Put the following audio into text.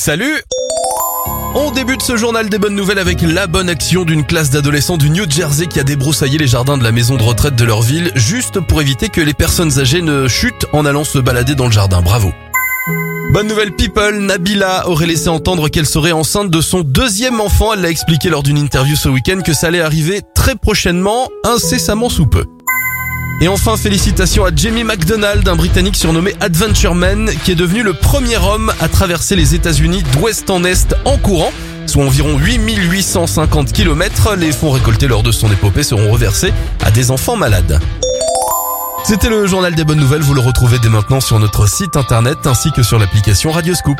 Salut on débute ce journal des bonnes nouvelles avec la bonne action d'une classe d'adolescents du New Jersey qui a débroussaillé les jardins de la maison de retraite de leur ville juste pour éviter que les personnes âgées ne chutent en allant se balader dans le jardin. Bravo. Bonne nouvelle people, Nabila aurait laissé entendre qu'elle serait enceinte de son deuxième enfant. Elle l'a expliqué lors d'une interview ce week-end que ça allait arriver très prochainement, incessamment sous peu. Et enfin, félicitations à Jamie McDonald, un Britannique surnommé Adventure Man, qui est devenu le premier homme à traverser les États-Unis d'ouest en est en courant, soit environ 8850 km. Les fonds récoltés lors de son épopée seront reversés à des enfants malades. C'était le journal des bonnes nouvelles, vous le retrouvez dès maintenant sur notre site internet ainsi que sur l'application Radioscoop.